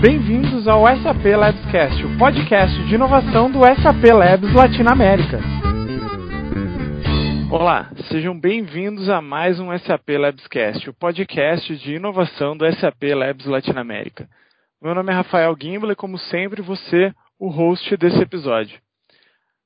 Bem-vindos ao SAP Labscast, o podcast de inovação do SAP Labs Latinoamérica. Olá, sejam bem-vindos a mais um SAP Labscast, o podcast de inovação do SAP Labs Latinoamérica. Meu nome é Rafael Gimbel e, como sempre, você, o host desse episódio.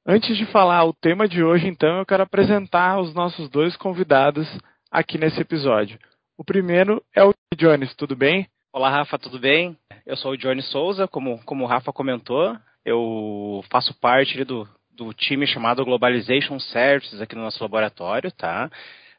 Antes de falar o tema de hoje, então, eu quero apresentar os nossos dois convidados aqui nesse episódio. O primeiro é o Jones, tudo bem? Olá, Rafa, tudo bem? Eu sou o Johnny Souza, como, como o Rafa comentou, eu faço parte do, do time chamado Globalization Services aqui no nosso laboratório, tá?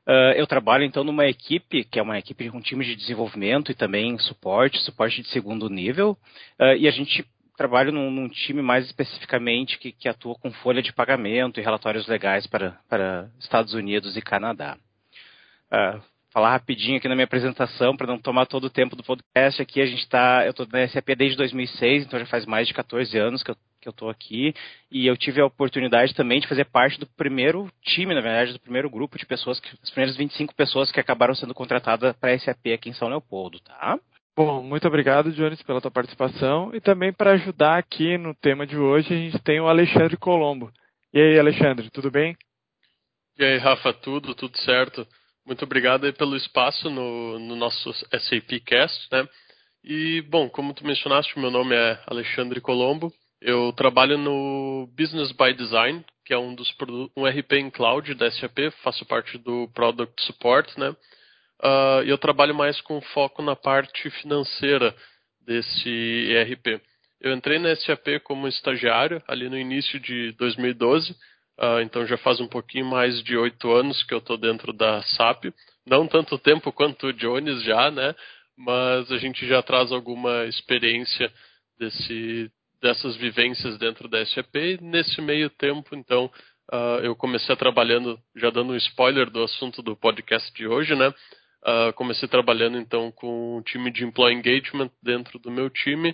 Uh, eu trabalho então numa equipe que é uma equipe com um time de desenvolvimento e também suporte, suporte de segundo nível, uh, e a gente trabalha num, num, time mais especificamente que, que, atua com folha de pagamento e relatórios legais para, para Estados Unidos e Canadá. Uh, falar rapidinho aqui na minha apresentação, para não tomar todo o tempo do podcast. Aqui a gente está, eu estou na SAP desde 2006, então já faz mais de 14 anos que eu que eu estou aqui e eu tive a oportunidade também de fazer parte do primeiro time, na verdade, do primeiro grupo de pessoas, que, as primeiras 25 pessoas que acabaram sendo contratadas para a SAP aqui em São Leopoldo, tá? Bom, muito obrigado, Jones, pela tua participação e também para ajudar aqui no tema de hoje a gente tem o Alexandre Colombo. E aí, Alexandre, tudo bem? E aí, Rafa, tudo, tudo certo. Muito obrigado pelo espaço no, no nosso SAP Cast, né? E, bom, como tu mencionaste, meu nome é Alexandre Colombo. Eu trabalho no Business by Design, que é um dos um RP em cloud da SAP, faço parte do Product Support, né? Uh, eu trabalho mais com foco na parte financeira desse ERP. Eu entrei na SAP como estagiário ali no início de 2012 Uh, então já faz um pouquinho mais de oito anos que eu estou dentro da SAP. Não tanto tempo quanto o Jones já, né? Mas a gente já traz alguma experiência desse, dessas vivências dentro da SAP. Nesse meio tempo, então, uh, eu comecei trabalhando, já dando um spoiler do assunto do podcast de hoje, né? Uh, comecei trabalhando então com o time de Employee Engagement dentro do meu time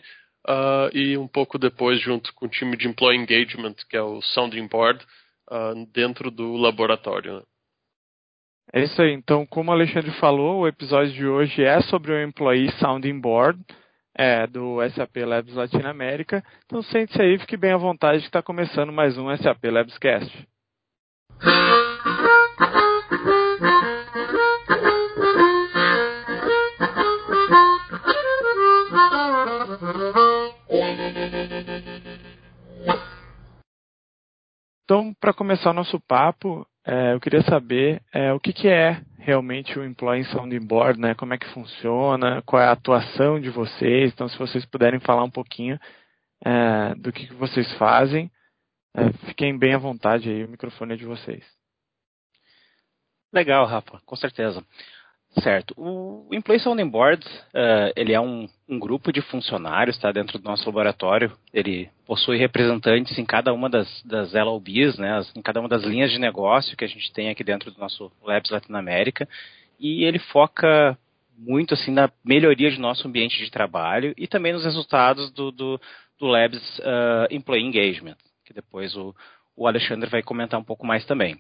uh, e um pouco depois junto com o time de Employee Engagement, que é o Sounding Board, uh, dentro do laboratório. Né? É isso aí. Então, como o Alexandre falou, o episódio de hoje é sobre o Employee Sounding Board é, do SAP Labs Latinoamérica. Então, sente-se aí, fique bem à vontade que está começando mais um SAP Labs Cast. Então, para começar o nosso papo, é, eu queria saber é, o que, que, é realmente o Employee Sounding Board, né? como é que funciona, qual é a atuação de vocês. Então, se vocês puderem falar um pouquinho é, do que, que, vocês fazem, é, fiquem bem à vontade aí, o microfone é de vocês. Legal, Rafa, com certeza. Certo. O Employee Sounding Board, uh, ele é um, um, grupo de funcionários, tá, dentro do nosso laboratório. Ele possui representantes em cada uma das, das LOBs, né, em cada uma das linhas de negócio que a gente tem aqui dentro do nosso Labs Latinoamérica. E ele foca muito, assim, na melhoria de nosso ambiente de trabalho e também nos resultados do, do, do Labs uh, Employee Engagement, que depois o, o Alexandre vai comentar um pouco mais também.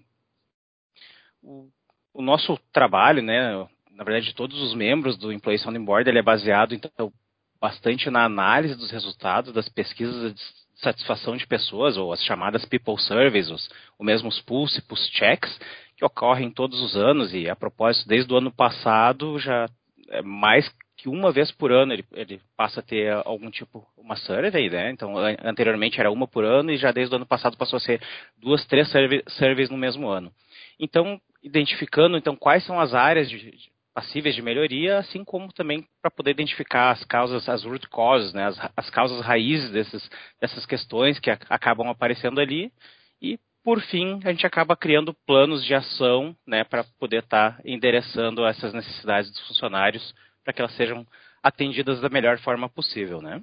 O, o nosso trabalho, né, na verdade, todos os membros do Employee Sounding Board, ele é baseado, então, bastante na análise dos resultados das pesquisas de satisfação de pessoas, ou as chamadas People Surveys, os, ou mesmo os Pulse, Pulse Checks, que ocorrem todos os anos, e a propósito, desde o ano passado, já é mais que uma vez por ano ele, ele passa a ter algum tipo, uma survey, né? Então, anteriormente era uma por ano, e já desde o ano passado passou a ser duas, três surveys no mesmo ano. Então, identificando então quais são as áreas de, passíveis de melhoria, assim como também para poder identificar as causas, as root causes, né, as, as causas raízes desses, dessas questões que a, acabam aparecendo ali. E, por fim, a gente acaba criando planos de ação né, para poder estar tá endereçando essas necessidades dos funcionários para que elas sejam atendidas da melhor forma possível. Né?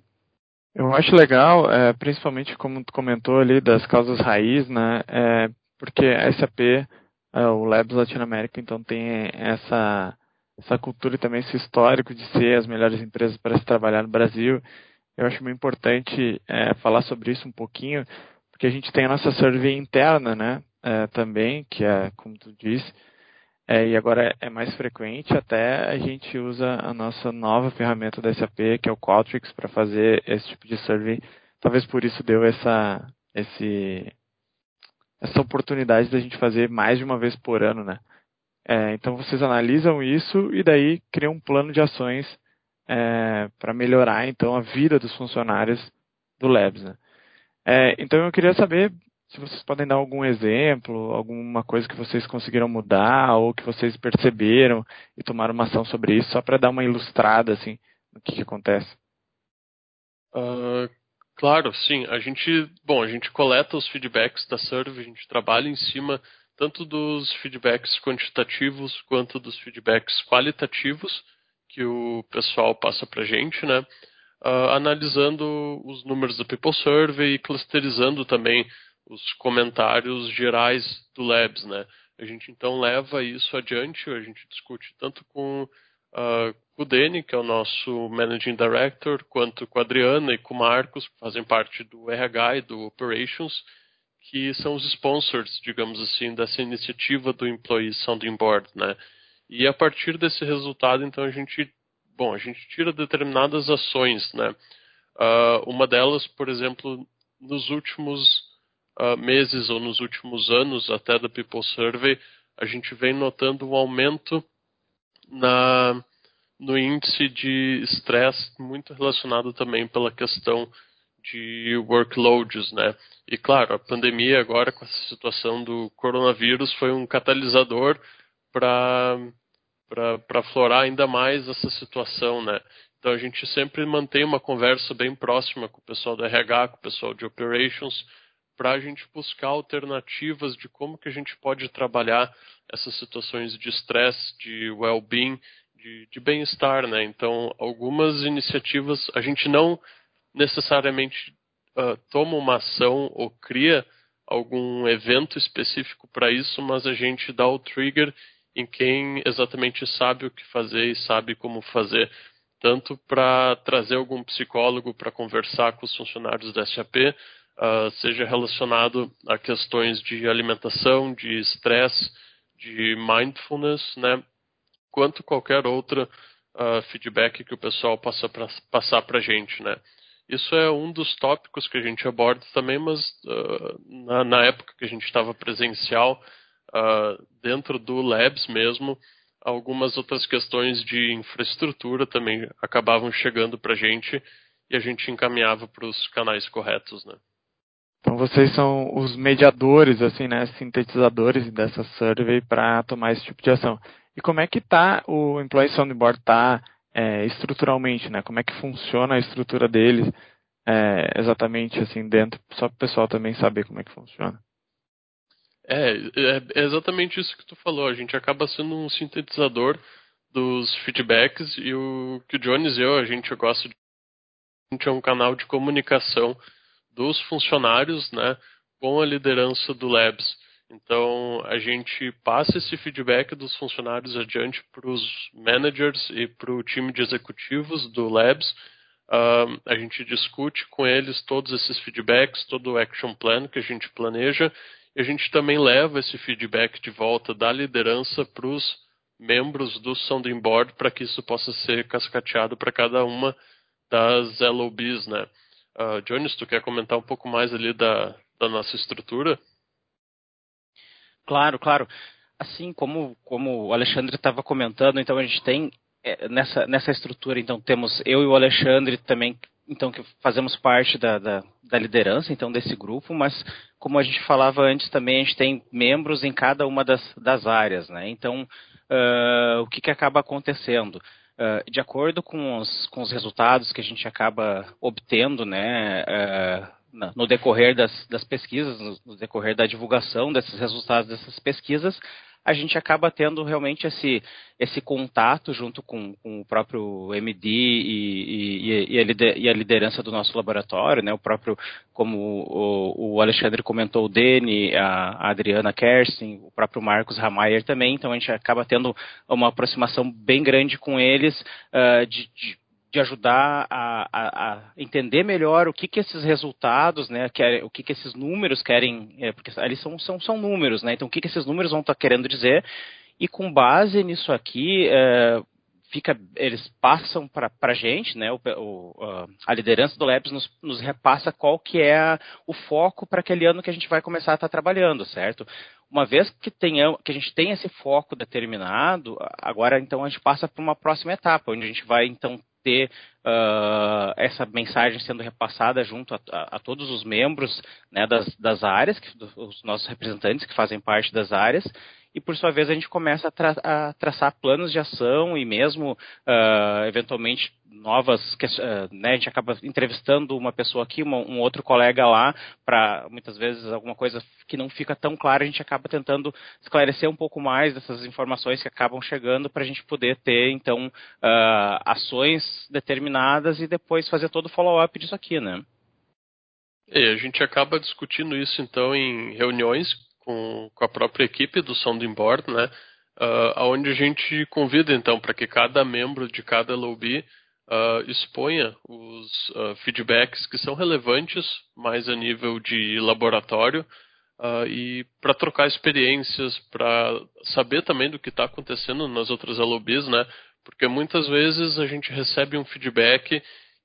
Eu acho legal, é, principalmente como tu comentou ali das causas raiz, né, é, porque a SAP, é, o Labs Latinoamérica, então tem essa essa cultura e também esse histórico de ser as melhores empresas para se trabalhar no Brasil. Eu acho muito importante é, falar sobre isso um pouquinho, porque a gente tem a nossa survey interna, né, é, também, que é, como tu disse, é, e agora é mais frequente, até a gente usa a nossa nova ferramenta da SAP, que é o Qualtrics, para fazer esse tipo de survey. Talvez por isso deu essa, esse, essa oportunidade da gente fazer mais de uma vez por ano, né? É, então vocês analisam isso e daí criam um plano de ações é, para melhorar então a vida dos funcionários do Labs. Né? É, então eu queria saber se vocês podem dar algum exemplo, alguma coisa que vocês conseguiram mudar ou que vocês perceberam e tomaram uma ação sobre isso, só para dar uma ilustrada assim no que, que acontece. Uh, claro, sim. A gente, bom, a gente coleta os feedbacks da survey, a gente trabalha em cima tanto dos feedbacks quantitativos quanto dos feedbacks qualitativos que o pessoal passa para gente, né? Uh, analisando os números da People Survey e clusterizando também os comentários gerais do Labs, né? A gente então leva isso adiante, a gente discute tanto com, uh, o Dani, que é o nosso Managing Director, quanto com a Adriana e com o Marcos, que fazem parte do RH e do Operations, que são os sponsors, digamos assim, dessa iniciativa do Employee Sounding Board, né? E a partir desse resultado, então, a gente, bom, a gente tira determinadas ações, né? Uh, uma delas, por exemplo, nos últimos uh, meses ou nos últimos anos, até da People Survey, a gente vem notando um aumento na, no índice de estresse, muito relacionado também pela questão de workloads, né? E claro, a pandemia agora com essa situação do coronavírus foi um catalisador para para aflorar ainda mais essa situação, né? Então a gente sempre mantém uma conversa bem próxima com o pessoal do RH, com o pessoal de operations, para a gente buscar alternativas de como que a gente pode trabalhar essas situações de estresse, de well-being, de, de bem-estar, né? Então, algumas iniciativas a gente não necessariamente uh, toma uma ação ou cria algum evento específico para isso, mas a gente dá o trigger em quem exatamente sabe o que fazer e sabe como fazer, tanto para trazer algum psicólogo para conversar com os funcionários da SAP, uh, seja relacionado a questões de alimentação, de estresse, de mindfulness, né, quanto qualquer outra uh, feedback que o pessoal possa pra, passar para a gente, né. Isso é um dos tópicos que a gente aborda também, mas uh, na, na, época que a gente estava presencial, dentro do Labs mesmo, algumas outras questões de infraestrutura também acabavam chegando para a gente e a gente encaminhava para os canais corretos, né? Então vocês são os mediadores, assim, né, sintetizadores dessa survey para tomar esse tipo de ação. E como é que tá o Employee Soundboard tá é, estruturalmente, né? Como é que funciona a estrutura deles é, exatamente assim dentro, só para o pessoal também saber como é que funciona. É, é, é exatamente isso que tu falou. A gente acaba sendo um sintetizador dos feedbacks e o que o Jones e eu a gente gosta de a gente é um canal de comunicação dos funcionários né, com a liderança do Labs. Então, a gente passa esse feedback dos funcionários adiante para os managers e para o time de executivos do Labs. Uh, a gente discute com eles todos esses feedbacks, todo o action plan que a gente planeja, e a gente também leva esse feedback de volta da liderança para os membros do Sounding Board para que isso possa ser cascateado para cada uma das LOBs, né? Uh, Jones, tu quer comentar um pouco mais ali da, da nossa estrutura? Claro, claro. Assim como, como o Alexandre estava comentando, então a gente tem é, nessa, nessa estrutura, então temos eu e o Alexandre também, então que fazemos parte da, da, da liderança então desse grupo, mas como a gente falava antes também, a gente tem membros em cada uma das, das áreas, né? Então uh, o que, que acaba acontecendo? Uh, de acordo com os, com os resultados que a gente acaba obtendo, né, uh, no decorrer das, das pesquisas, no, decorrer da divulgação desses resultados dessas pesquisas, a gente acaba tendo realmente esse, esse contato junto com, com o próprio MD e, e, e, a liderança do nosso laboratório, né? o próprio, como o, o Alexandre comentou, o Dene, a, Adriana Kerstin, o próprio Marcos Ramayer também, então a gente acaba tendo uma aproximação bem grande com eles uh, de, de de ajudar a, a, a, entender melhor o que, que esses resultados, né, o que, que esses números querem, é, porque ali são, são, são números, né, então o que, que esses números vão estar tá querendo dizer, E com base nisso aqui, é, fica, eles passam para a gente, né, o, o, a liderança do Labs nos, nos, repassa qual que é o foco para aquele ano que a gente vai começar a estar tá trabalhando, certo? Uma vez que, tenha, que a gente tem esse foco determinado, agora então a gente passa para uma próxima etapa, onde a gente vai então ter uh, essa mensagem sendo repassada junto a, a, a todos os membros né, das, das áreas, que, os nossos representantes que fazem parte das áreas, e por sua vez a gente começa a, tra a traçar planos de ação e mesmo uh, eventualmente novas, uh, né, a gente acaba entrevistando uma pessoa aqui, uma, um outro colega lá, para muitas vezes alguma coisa que não fica tão clara, a gente acaba tentando esclarecer um pouco mais dessas informações que acabam chegando para a gente poder ter então uh, ações determinadas e depois fazer todo o follow-up disso aqui, né? É, a gente acaba discutindo isso então em reuniões com, com a própria equipe do Sounding Board, né? Uh, onde a gente convida então para que cada membro de cada lobby uh, exponha os uh, feedbacks que são relevantes mais a nível de laboratório uh, e para trocar experiências, para saber também do que está acontecendo nas outras lobbies, né? Porque muitas vezes a gente recebe um feedback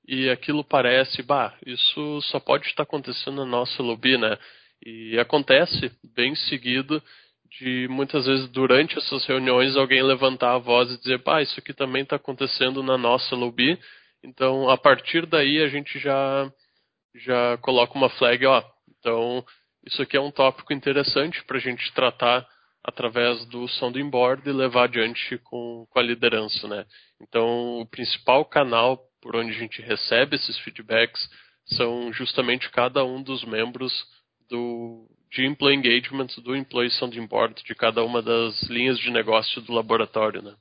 e aquilo parece, bah, isso só pode estar acontecendo na nossa lobby, né? E acontece bem seguido de muitas vezes durante essas reuniões alguém levantar a voz e dizer, pá, isso aqui também está acontecendo na nossa lobby. Então, a partir daí a gente já já coloca uma flag, ó. Então, isso aqui é um tópico interessante para a gente tratar através do sounding board e levar adiante com, com a liderança, né? Então, o principal canal por onde a gente recebe esses feedbacks são justamente cada um dos membros do, de employee engagement do employee sounding board de cada uma das linhas de negócio do laboratório, né?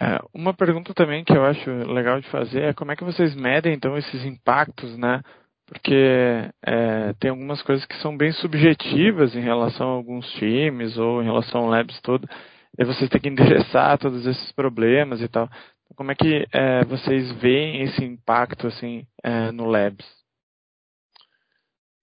É, uma pergunta também que eu acho legal de fazer é como é que vocês medem então esses impactos, né? Porque é, tem algumas coisas que são bem subjetivas em relação a alguns times ou em relação ao labs todo, e vocês têm que endereçar todos esses problemas e tal. Como é que é, vocês veem esse impacto assim é, no labs?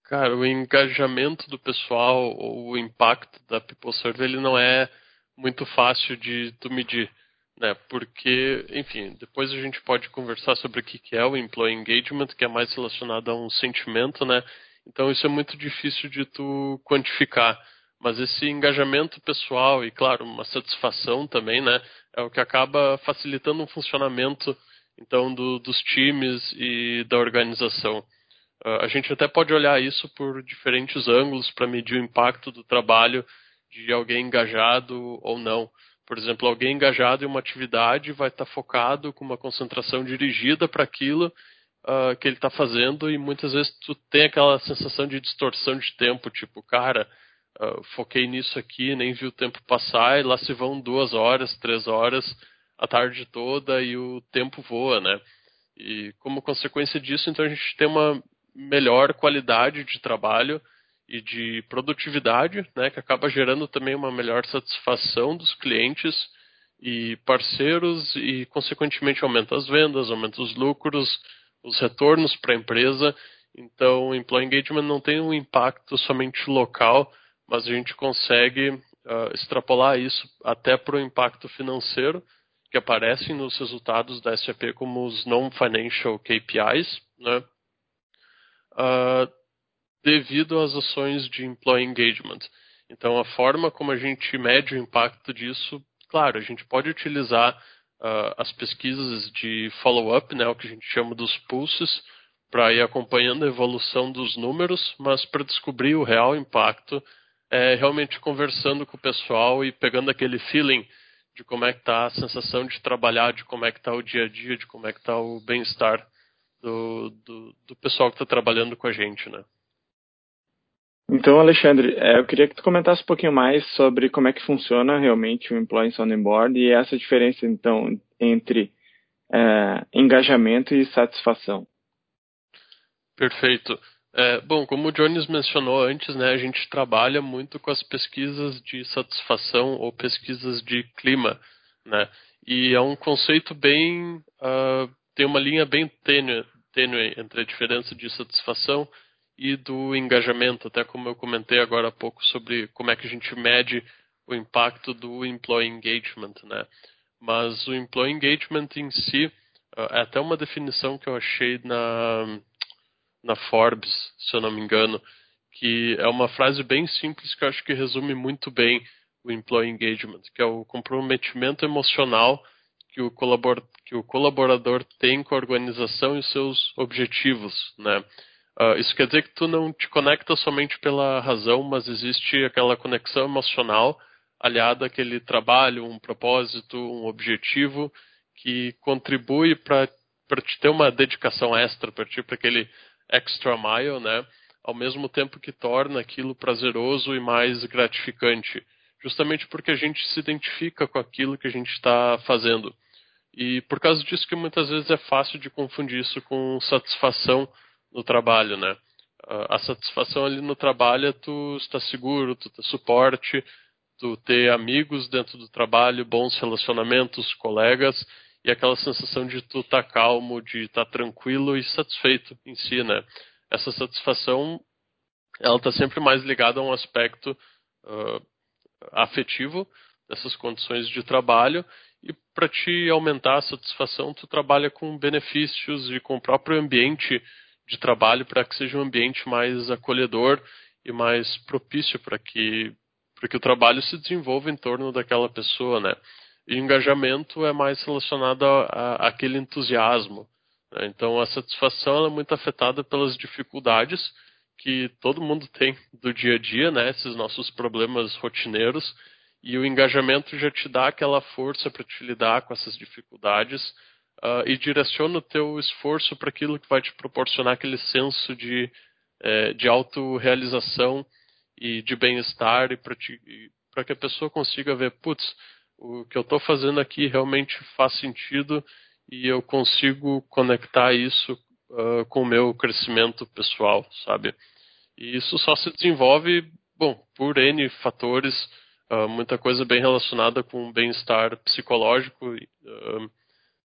Cara, o engajamento do pessoal ou o impacto da People Survey ele não é muito fácil de tu medir, né? Porque, enfim, depois a gente pode conversar sobre o que é o employee engagement, que é mais relacionado a um sentimento, né? Então isso é muito difícil de tu quantificar. Mas esse engajamento pessoal e, claro, uma satisfação também, né? É o que acaba facilitando o funcionamento, então, do, dos times e da organização. Uh, a gente até pode olhar isso por diferentes ângulos para medir o impacto do trabalho de alguém engajado ou não. Por exemplo, alguém engajado em uma atividade vai estar tá focado com uma concentração dirigida para aquilo uh, que ele está fazendo e muitas vezes tu tem aquela sensação de distorção de tempo, tipo, cara, uh, foquei nisso aqui, nem vi o tempo passar e lá se vão duas horas, três horas, a tarde toda e o tempo voa, né? E como consequência disso, então a gente tem uma melhor qualidade de trabalho e de produtividade, né, que acaba gerando também uma melhor satisfação dos clientes e parceiros e, consequentemente, aumenta as vendas, aumenta os lucros, os retornos para a empresa. Então, o Employee Engagement não tem um impacto somente local, mas a gente consegue uh, extrapolar isso até para o impacto financeiro que aparecem nos resultados da SAP como os non-financial KPIs, né? Uh, devido às ações de employee engagement. Então, a forma como a gente mede o impacto disso, claro, a gente pode utilizar uh, as pesquisas de follow-up, né, o que a gente chama dos pulses, para ir acompanhando a evolução dos números, mas para descobrir o real impacto, é realmente conversando com o pessoal e pegando aquele feeling de como é que está a sensação de trabalhar, de como é que está o dia a dia, de como é que está o bem-estar do, do, do pessoal que está trabalhando com a gente, né? Então, Alexandre, é, eu queria que tu comentasse um pouquinho mais sobre como é que funciona realmente o Employee Sounding Board e essa diferença, então, entre é, engajamento e satisfação. Perfeito. É, bom, como o Jones mencionou antes, né, a gente trabalha muito com as pesquisas de satisfação ou pesquisas de clima, né, e é um conceito bem uh, tem uma linha bem tênue, tênue entre a diferença de satisfação e do engajamento, até como eu comentei agora há pouco sobre como é que a gente mede o impacto do employee engagement, né? Mas o employee engagement em si uh, é até uma definição que eu achei na na Forbes, se eu não me engano, que é uma frase bem simples que eu acho que resume muito bem o employee engagement, que é o comprometimento emocional que o, colabor que o colaborador tem com a organização e seus objetivos, né? Uh, isso quer dizer que tu não te conecta somente pela razão, mas existe aquela conexão emocional aliada àquele trabalho, um propósito, um objetivo que contribui para te ter uma dedicação extra, para ti, para aquele extra mile, né? Ao mesmo tempo que torna aquilo prazeroso e mais gratificante, justamente porque a gente se identifica com aquilo que a gente está fazendo. E por causa disso que muitas vezes é fácil de confundir isso com satisfação no trabalho, né? A satisfação ali no trabalho é tu estar seguro, tu ter suporte, tu ter amigos dentro do trabalho, bons relacionamentos, colegas e aquela sensação de tu estar tá calmo, de estar tá tranquilo e satisfeito em si, né? Essa satisfação, ela está sempre mais ligada a um aspecto uh, afetivo dessas condições de trabalho e para te aumentar a satisfação, tu trabalha com benefícios e com o próprio ambiente de trabalho para que seja um ambiente mais acolhedor e mais propício para que para que o trabalho se desenvolva em torno daquela pessoa, né? E engajamento é mais relacionado aquele entusiasmo. Né? Então a satisfação é muito afetada pelas dificuldades que todo mundo tem do dia a dia, né? Esses nossos problemas rotineiros e o engajamento já te dá aquela força para te lidar com essas dificuldades uh, e direciona o teu esforço para aquilo que vai te proporcionar aquele senso de, eh, de autorrealização e de bem-estar e para que a pessoa consiga ver, putz, o que eu estou fazendo aqui realmente faz sentido e eu consigo conectar isso uh, com o meu crescimento pessoal, sabe? E isso só se desenvolve, bom, por N fatores, uh, muita coisa bem relacionada com bem-estar psicológico, uh,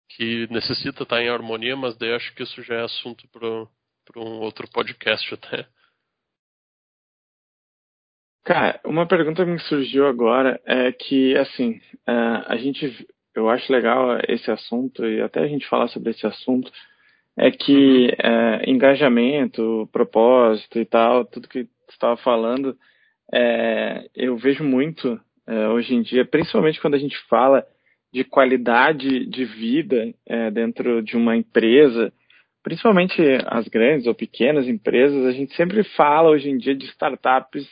que necessita estar em harmonia, mas daí acho que isso já é assunto para um outro podcast até. Cara, uma pergunta que me surgiu agora é que, assim, uh, a gente, eu acho legal esse assunto e até a gente falar sobre esse assunto, é que uh, engajamento, propósito e tal, tudo que estava falando, é, eu vejo muito é, hoje em dia, principalmente quando a gente fala de qualidade de vida é, dentro de uma empresa, principalmente as grandes ou pequenas empresas, a gente sempre fala hoje em dia de startups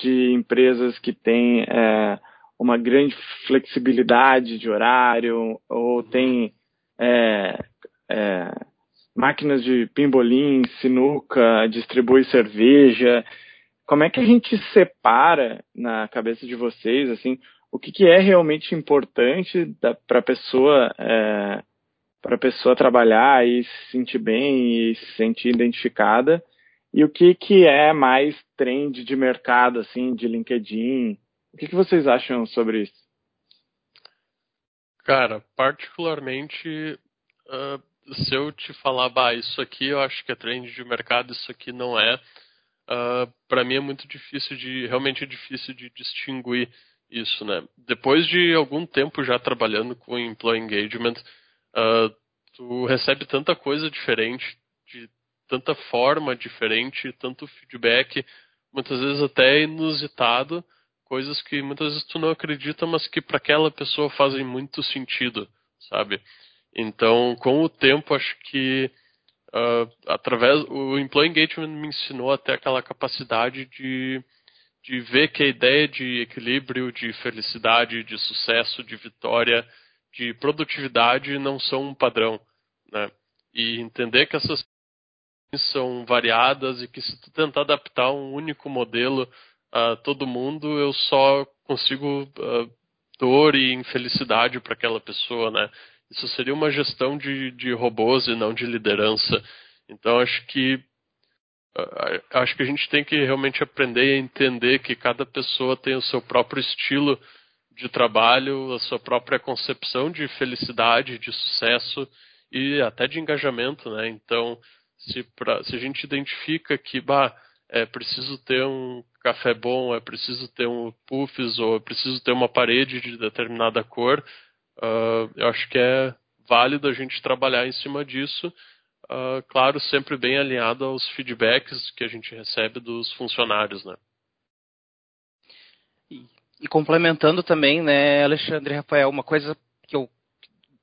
de empresas que têm é, uma grande flexibilidade de horário ou tem é, é, máquinas de pimbolim, sinuca, distribui cerveja. Como é que a gente separa na cabeça de vocês assim o que, que é realmente importante para a pessoa é, para a pessoa trabalhar e se sentir bem e se sentir identificada e o que, que é mais trend de mercado, assim, de LinkedIn? O que, que vocês acham sobre isso? Cara, particularmente, uh, se eu te falar, bah, isso aqui eu acho que é trend de mercado, isso aqui não é, uh, ah, para mim é muito difícil de, realmente é difícil de distinguir isso, né? Depois de algum tempo já trabalhando com employee engagement, uh, tu recebe tanta coisa diferente de tanta forma diferente, tanto feedback, muitas vezes até inusitado, coisas que muitas vezes tu não acredita, mas que para aquela pessoa fazem muito sentido, sabe? Então, com o tempo, acho que uh, através o employee engagement me ensinou até aquela capacidade de de ver que a ideia de equilíbrio, de felicidade, de sucesso, de vitória, de produtividade não são um padrão, né? E entender que essas são variadas e que se tu tentar adaptar um único modelo a todo mundo, eu só consigo uh, dor e infelicidade para aquela pessoa, né? Isso seria uma gestão de, de robôs e não de liderança. Então acho que acho que a gente tem que realmente aprender a entender que cada pessoa tem o seu próprio estilo de trabalho, a sua própria concepção de felicidade, de sucesso e até de engajamento, né? Então se, pra, se a gente identifica que bah, é preciso ter um café bom, é preciso ter um puffs ou é preciso ter uma parede de determinada cor. Uh, eu acho que é válido a gente trabalhar em cima disso, uh, claro, sempre bem alinhado aos feedbacks que a gente recebe dos funcionários, né? E, e complementando também, né, Alexandre Rafael, uma coisa que eu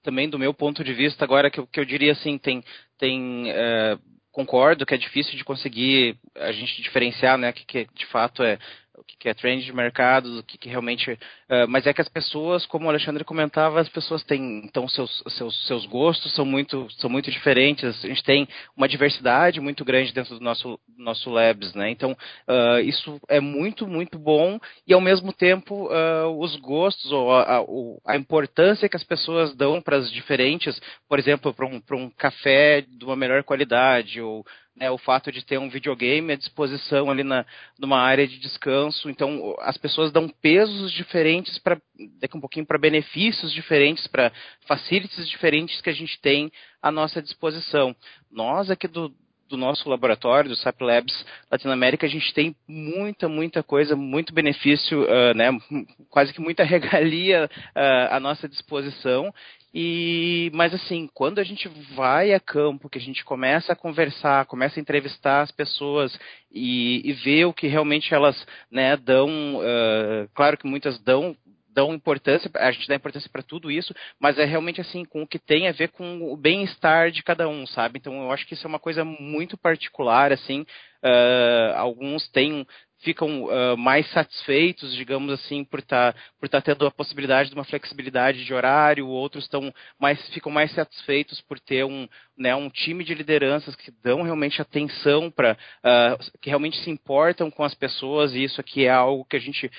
também do meu ponto de vista agora que eu, que eu diria assim tem tem uh, concordo que é difícil de conseguir a gente diferenciar, né, que, que de fato é o que é trend de mercado, o que, que realmente. Uh, mas é que as pessoas, como o Alexandre comentava, as pessoas têm então seus, seus, seus gostos são muito, são muito diferentes. A gente tem uma diversidade muito grande dentro do nosso, nosso labs, né? Então uh, isso é muito, muito bom e ao mesmo tempo uh, os gostos ou a, a, a, importância que as pessoas dão para as diferentes, por exemplo, para um, um café de uma melhor qualidade ou né, o fato de ter um videogame à disposição ali na, numa área de descanso. Então, as pessoas dão pesos diferentes para daqui um pouquinho para benefícios diferentes, para facilities diferentes que a gente tem à nossa disposição. Nós aqui do, do nosso laboratório, do SAP Labs Latinoamérica, a gente tem muita, muita coisa, muito benefício, uh, né, quase que muita regalia uh, à nossa disposição. E, mas assim, quando a gente vai a campo, que a gente começa a conversar, começa a entrevistar as pessoas e, e ver o que realmente elas né, dão, uh, claro que muitas dão dão importância, a gente dá importância para tudo isso, mas é realmente assim, com o que tem a ver com o bem-estar de cada um, sabe? Então eu acho que isso é uma coisa muito particular, assim, uh, alguns têm ficam uh, mais satisfeitos, digamos assim, por estar tá, por tá tendo a possibilidade de uma flexibilidade de horário, outros estão mais ficam mais satisfeitos por ter um, né, um time de lideranças que dão realmente atenção para uh, que realmente se importam com as pessoas e isso aqui é algo que a gente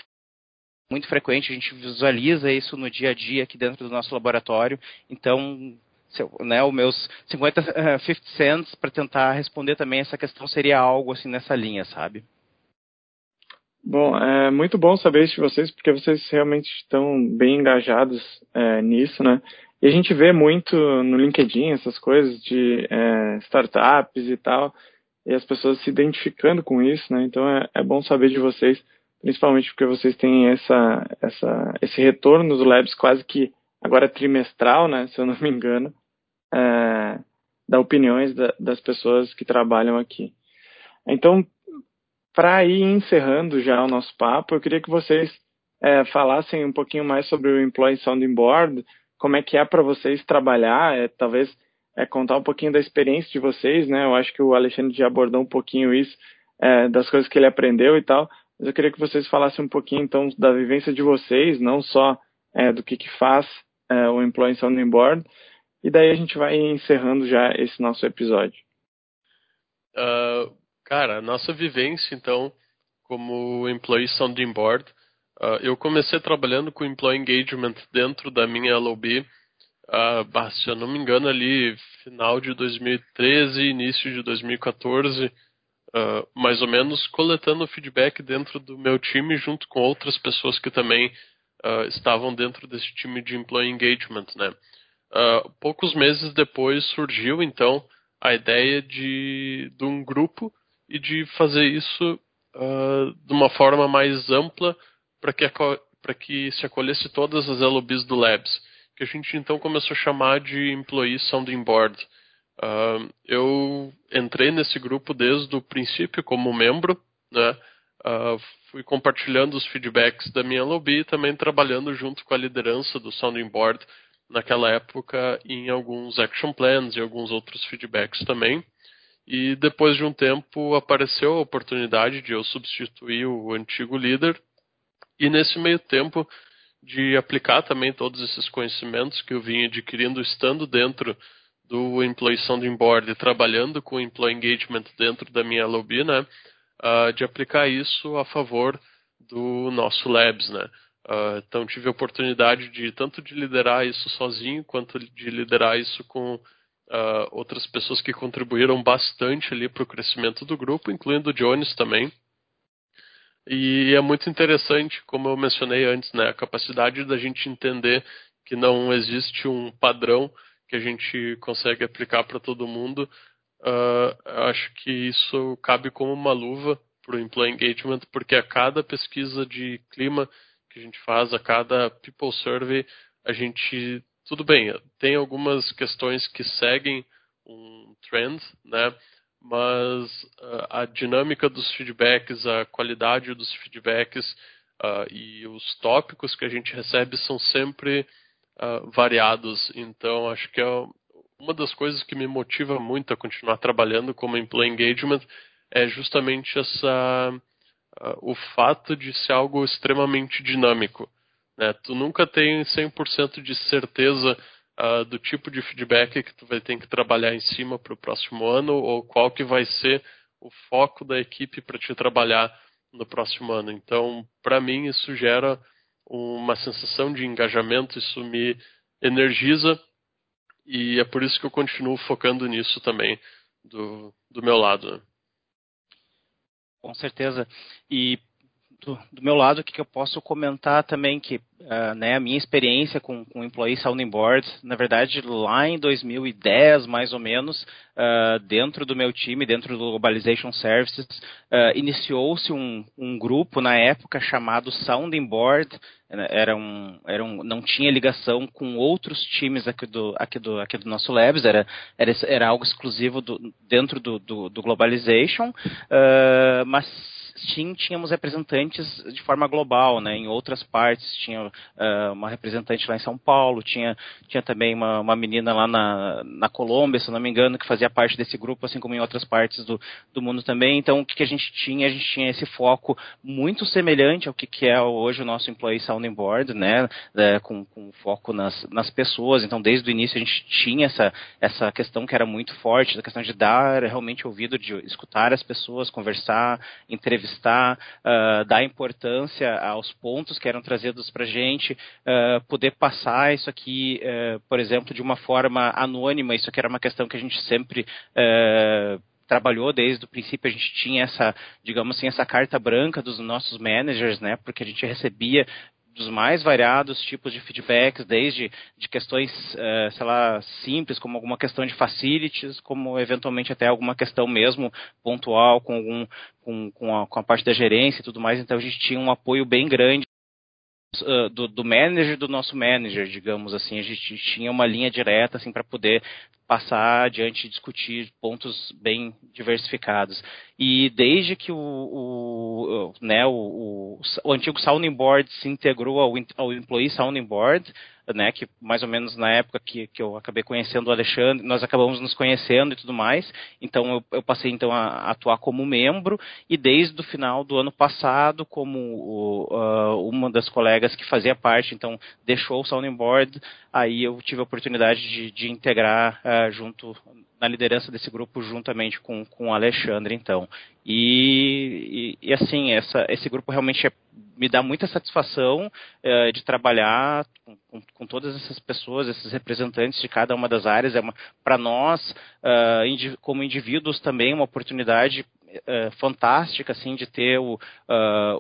muito frequente, a gente visualiza isso no dia a dia aqui dentro do nosso laboratório. Então, né, os meus 50, 50 cents para tentar responder também essa questão seria algo assim nessa linha, sabe? Bom, é muito bom saber isso de vocês, porque vocês realmente estão bem engajados é, nisso, né? E a gente vê muito no LinkedIn essas coisas de é, startups e tal, e as pessoas se identificando com isso, né? Então é, é bom saber de vocês, principalmente porque vocês têm essa, essa, esse retorno do Labs quase que agora trimestral, né? Se eu não me engano, é, da opiniões da, das pessoas que trabalham aqui. Então, para ir encerrando já o nosso papo, eu queria que vocês é, falassem um pouquinho mais sobre o Employee Sounding Board, como é que é para vocês trabalhar, é, talvez é, contar um pouquinho da experiência de vocês, né? Eu acho que o Alexandre já abordou um pouquinho isso, é, das coisas que ele aprendeu e tal, mas eu queria que vocês falassem um pouquinho, então, da vivência de vocês, não só é, do que, que faz é, o Employee Sounding Board, e daí a gente vai encerrando já esse nosso episódio. Uh, Cara, a nossa vivência, então, como Employee Sounding Board, uh, eu comecei trabalhando com Employee Engagement dentro da minha LOB, uh, se eu não me engano, ali final de 2013, início de 2014, uh, ah, mais ou menos, coletando feedback dentro do meu time, junto com outras pessoas que também uh, estavam dentro desse time de Employee Engagement, né? poucos meses depois surgiu, então, a ideia de, de um grupo e de fazer isso uh, de uma forma mais ampla para que, que se acolhesse todas as LOBs do Labs, que a gente então começou a chamar de Employee Sounding Board. Uh, eu entrei nesse grupo desde o princípio como membro, né? Uh, fui compartilhando os feedbacks da minha lobby e também trabalhando junto com a liderança do Sounding Board naquela época em alguns action plans e alguns outros feedbacks também. E depois de um tempo apareceu a oportunidade de eu substituir o antigo líder. E nesse meio tempo de aplicar também todos esses conhecimentos que eu vinha adquirindo estando dentro do Employee Sounding Board trabalhando com Employee Engagement dentro da minha lobby, né, uh, de aplicar isso a favor do nosso Labs, né. Uh, então tive a oportunidade de tanto de liderar isso sozinho quanto de liderar isso com uh, outras pessoas que contribuíram bastante ali para o crescimento do grupo, incluindo o Jones também. E é muito interessante, como eu mencionei antes, né, a capacidade da gente entender que não existe um padrão que a gente consegue aplicar para todo mundo. Uh, acho que isso cabe como uma luva para o Employee Engagement, porque a cada pesquisa de clima que a gente faz, a cada People Survey, a gente, tudo bem, tem algumas questões que seguem um trend, né? Mas uh, a dinâmica dos feedbacks, a qualidade dos feedbacks uh, e os tópicos que a gente recebe são sempre uh, variados. Então, acho que é uma das coisas que me motiva muito a continuar trabalhando como employee engagement é justamente essa o fato de ser algo extremamente dinâmico. Né? Tu nunca tem 100% de certeza uh, do tipo de feedback que tu vai ter que trabalhar em cima para o próximo ano ou qual que vai ser o foco da equipe para te trabalhar no próximo ano. Então, para mim, isso gera uma sensação de engajamento, isso me energiza e é por isso que eu continuo focando nisso também do, do meu lado. Né? Com certeza. E do, do, meu lado, o que, eu posso comentar também que uh, né, a minha experiência com, com Employee Sounding Board, na verdade, lá em 2010, mais ou menos, uh, dentro do meu time, dentro do Globalization Services, uh, iniciou-se um, um, grupo na época chamado Sounding Board, era um, era um, não tinha ligação com outros times aqui do, aqui do, aqui do nosso Labs, era, era, era algo exclusivo do, dentro do, do, do Globalization, mas sim, tínhamos representantes de forma global, né? Em outras partes, tinha uh, uma representante lá em São Paulo, tinha, tinha também uma, uma menina lá na, na Colômbia, se não me engano, que fazia parte desse grupo, assim como em outras partes do, do mundo também. Então, o que, que a gente tinha? A gente tinha esse foco muito semelhante ao que, que é hoje o nosso Employee Sounding Board, né? É, com, com foco nas, nas pessoas. Então, desde o início, a gente tinha essa, essa questão que era muito forte, a questão de dar realmente ouvido, de escutar as pessoas, conversar, entrevistar entrevistar, uh, dar importância aos pontos que eram trazidos para a gente, uh, poder passar isso aqui, uh, por exemplo, de uma forma anônima. Isso aqui era uma questão que a gente sempre trabalhou desde o princípio, a gente tinha essa, digamos assim, essa carta branca dos nossos managers, né? Porque a gente recebia dos mais variados tipos de feedbacks, desde de questões, uh, sei lá, simples, como alguma questão de facilities, como eventualmente até alguma questão mesmo pontual com, algum, com, com, a, com a parte da gerência e tudo mais. Então a gente tinha um apoio bem grande Uh, do, do, manager do nosso manager, digamos assim. A gente tinha uma linha direta assim para poder passar adiante e discutir pontos bem diversificados. E desde que o, o né, o, o, antigo Sounding Board se integrou ao, ao Employee Sounding Board, né, que mais ou menos na época que, que eu acabei conhecendo o Alexandre, nós acabamos nos conhecendo e tudo mais, então eu, eu passei então a, a, atuar como membro e desde o final do ano passado, como o, uh, uma das colegas que fazia parte, então deixou o Sounding Board, aí eu tive a oportunidade de, de integrar uh, junto na liderança desse grupo juntamente com, com o Alexandre, então. E, e, e assim, essa, esse grupo realmente é, me dá muita satisfação uh, de trabalhar com, com, todas essas pessoas, esses representantes de cada uma das áreas. É para nós, indiv como indivíduos, também uma oportunidade fantástica assim, de ter o,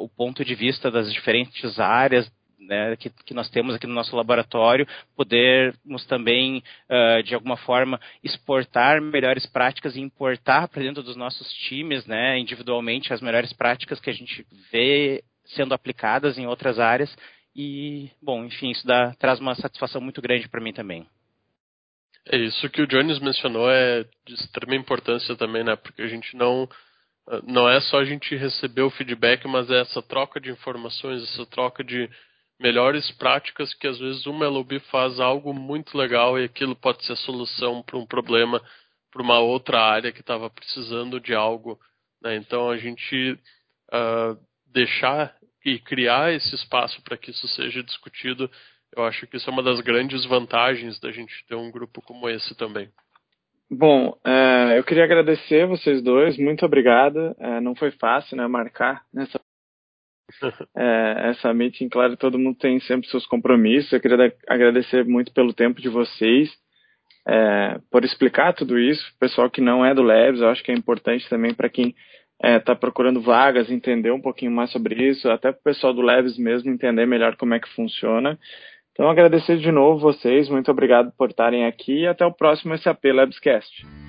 o ponto de vista das diferentes áreas né, que, que, nós temos aqui no nosso laboratório, podermos também, uh, de alguma forma, exportar melhores práticas e importar para dentro dos nossos times, né, individualmente, as melhores práticas que a gente vê sendo aplicadas em outras áreas. E, bom, enfim, isso dá, traz uma satisfação muito grande para mim também. É isso que o Jones mencionou é de extrema importância também, né? Porque a gente não não é só a gente receber o feedback, mas é essa troca de informações, essa troca de melhores práticas que às vezes uma LOB faz algo muito legal e aquilo pode ser a solução para um problema para uma outra área que estava precisando de algo. Né? Então a gente uh, deixar e criar esse espaço para que isso seja discutido, eu acho que isso é uma das grandes vantagens da gente ter um grupo como esse também. Bom, é, eu queria agradecer vocês dois, muito obrigado. É, não foi fácil, né, marcar nessa é, essa meeting, claro, todo mundo tem sempre seus compromissos. Eu queria agradecer muito pelo tempo de vocês, é, por explicar tudo isso. Pessoal que não é do Labs, eu acho que é importante também para quem está é, tá procurando vagas, entender um pouquinho mais sobre isso, até para o pessoal do Labs mesmo entender melhor como é que funciona. Então, agradecer de novo vocês, muito obrigado por estarem aqui e até o próximo SAP Labscast.